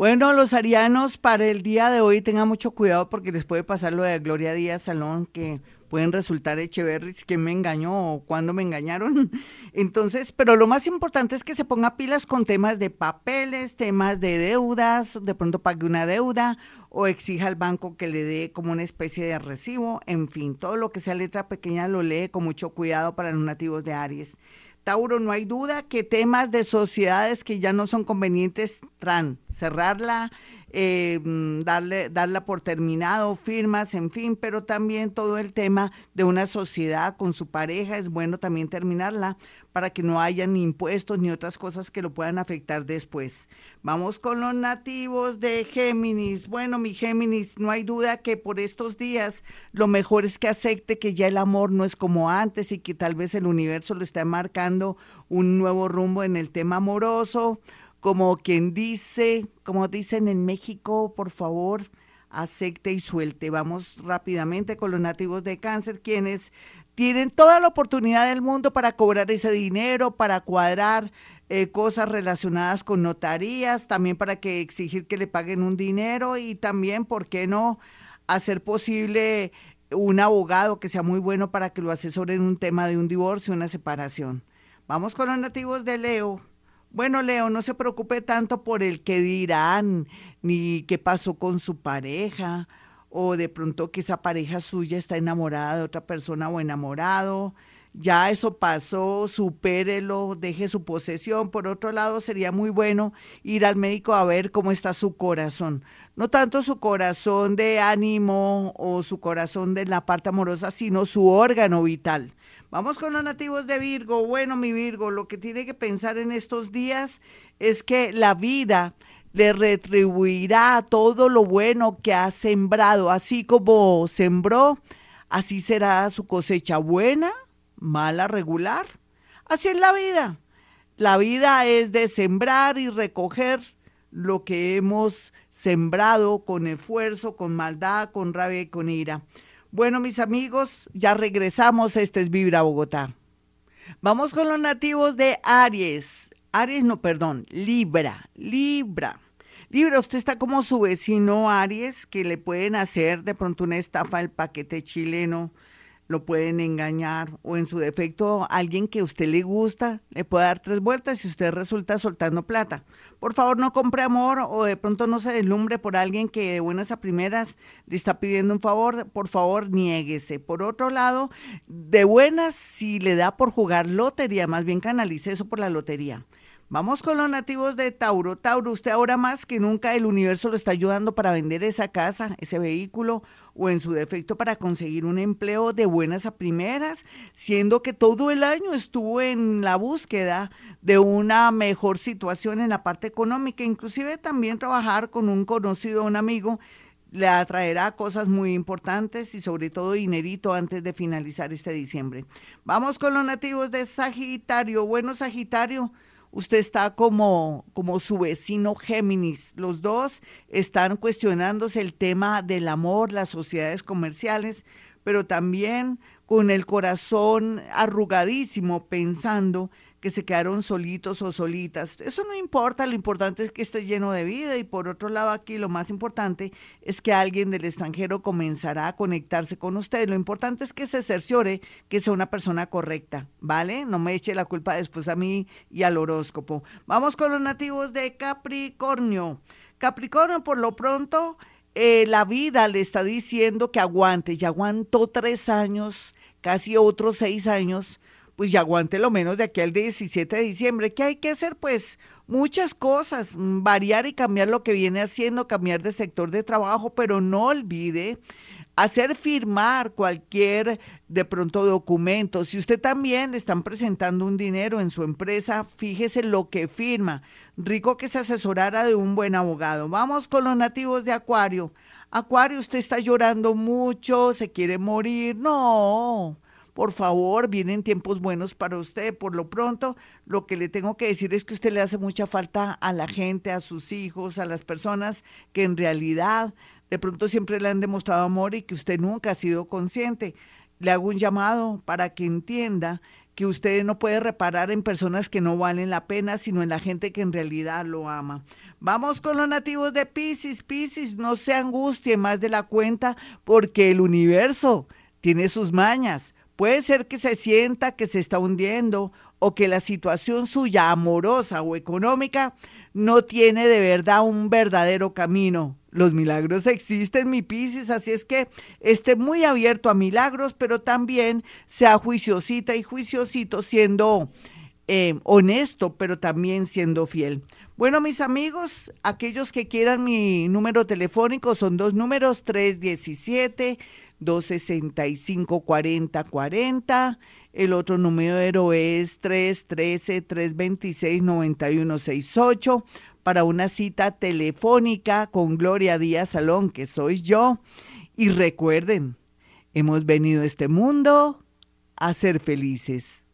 Bueno, los arianos para el día de hoy tengan mucho cuidado porque les puede pasar lo de Gloria Díaz Salón, que pueden resultar Echeverris, quién me engañó o cuándo me engañaron. Entonces, pero lo más importante es que se ponga pilas con temas de papeles, temas de deudas, de pronto pague una deuda o exija al banco que le dé como una especie de recibo, en fin, todo lo que sea letra pequeña lo lee con mucho cuidado para los nativos de Aries. Tauro, no hay duda que temas de sociedades que ya no son convenientes, tran, cerrarla, eh, mm, darle, darla por terminado, firmas, en fin, pero también todo el tema de una sociedad con su pareja, es bueno también terminarla para que no haya ni impuestos ni otras cosas que lo puedan afectar después. Vamos con los nativos de Géminis. Bueno, mi Géminis, no hay duda que por estos días lo mejor es que acepte que ya el amor no es como antes y que tal vez el universo lo está marcando un nuevo rumbo en el tema amoroso como quien dice, como dicen en México, por favor, acepte y suelte. Vamos rápidamente con los nativos de cáncer, quienes tienen toda la oportunidad del mundo para cobrar ese dinero, para cuadrar eh, cosas relacionadas con notarías, también para que exigir que le paguen un dinero y también, ¿por qué no?, hacer posible un abogado que sea muy bueno para que lo asesore en un tema de un divorcio, una separación. Vamos con los nativos de Leo. Bueno, Leo, no se preocupe tanto por el que dirán, ni qué pasó con su pareja, o de pronto que esa pareja suya está enamorada de otra persona o enamorado. Ya eso pasó, supérelo, deje su posesión. Por otro lado, sería muy bueno ir al médico a ver cómo está su corazón. No tanto su corazón de ánimo o su corazón de la parte amorosa, sino su órgano vital Vamos con los nativos de Virgo. Bueno, mi Virgo, lo que tiene que pensar en estos días es que la vida le retribuirá todo lo bueno que ha sembrado, así como sembró, así será su cosecha buena, mala, regular. Así es la vida. La vida es de sembrar y recoger lo que hemos sembrado con esfuerzo, con maldad, con rabia y con ira. Bueno, mis amigos, ya regresamos. Este es Vibra Bogotá. Vamos con los nativos de Aries. Aries, no, perdón, Libra, Libra. Libra, usted está como su vecino Aries, que le pueden hacer de pronto una estafa del paquete chileno lo pueden engañar o en su defecto alguien que a usted le gusta le puede dar tres vueltas y usted resulta soltando plata. Por favor, no compre amor o de pronto no se deslumbre por alguien que de buenas a primeras le está pidiendo un favor. Por favor, niéguese. Por otro lado, de buenas, si le da por jugar lotería, más bien canalice eso por la lotería. Vamos con los nativos de Tauro. Tauro, usted ahora más que nunca el universo lo está ayudando para vender esa casa, ese vehículo o en su defecto para conseguir un empleo de buenas a primeras, siendo que todo el año estuvo en la búsqueda de una mejor situación en la parte económica, inclusive también trabajar con un conocido, un amigo le atraerá cosas muy importantes y sobre todo dinerito antes de finalizar este diciembre. Vamos con los nativos de Sagitario. Bueno, Sagitario, usted está como, como su vecino Géminis. Los dos están cuestionándose el tema del amor, las sociedades comerciales, pero también con el corazón arrugadísimo pensando que se quedaron solitos o solitas. Eso no importa, lo importante es que esté lleno de vida y por otro lado aquí lo más importante es que alguien del extranjero comenzará a conectarse con usted. Lo importante es que se cerciore que sea una persona correcta, ¿vale? No me eche la culpa después a mí y al horóscopo. Vamos con los nativos de Capricornio. Capricornio, por lo pronto, eh, la vida le está diciendo que aguante, ya aguantó tres años, casi otros seis años pues ya aguante lo menos de aquí al 17 de diciembre. ¿Qué hay que hacer? Pues muchas cosas, mm, variar y cambiar lo que viene haciendo, cambiar de sector de trabajo, pero no olvide hacer firmar cualquier de pronto documento. Si usted también le están presentando un dinero en su empresa, fíjese lo que firma. Rico que se asesorara de un buen abogado. Vamos con los nativos de Acuario. Acuario, usted está llorando mucho, se quiere morir. No, por favor, vienen tiempos buenos para usted. Por lo pronto, lo que le tengo que decir es que usted le hace mucha falta a la gente, a sus hijos, a las personas que en realidad de pronto siempre le han demostrado amor y que usted nunca ha sido consciente. le hago un llamado para que entienda que usted no puede reparar en personas que no valen la pena, sino en la gente que en realidad lo ama. Vamos con los nativos de Pisces. Pisces, no se angustie más de la cuenta porque el universo tiene sus mañas. Puede ser que se sienta que se está hundiendo o que la situación suya amorosa o económica no tiene de verdad un verdadero camino. Los milagros existen, mi Piscis, así es que esté muy abierto a milagros, pero también sea juiciosita y juiciosito siendo eh, honesto, pero también siendo fiel. Bueno, mis amigos, aquellos que quieran mi número telefónico son dos números, 317 265 4040 el otro número es 313-326-9168 para una cita telefónica con Gloria Díaz Salón, que soy yo. Y recuerden, hemos venido a este mundo a ser felices.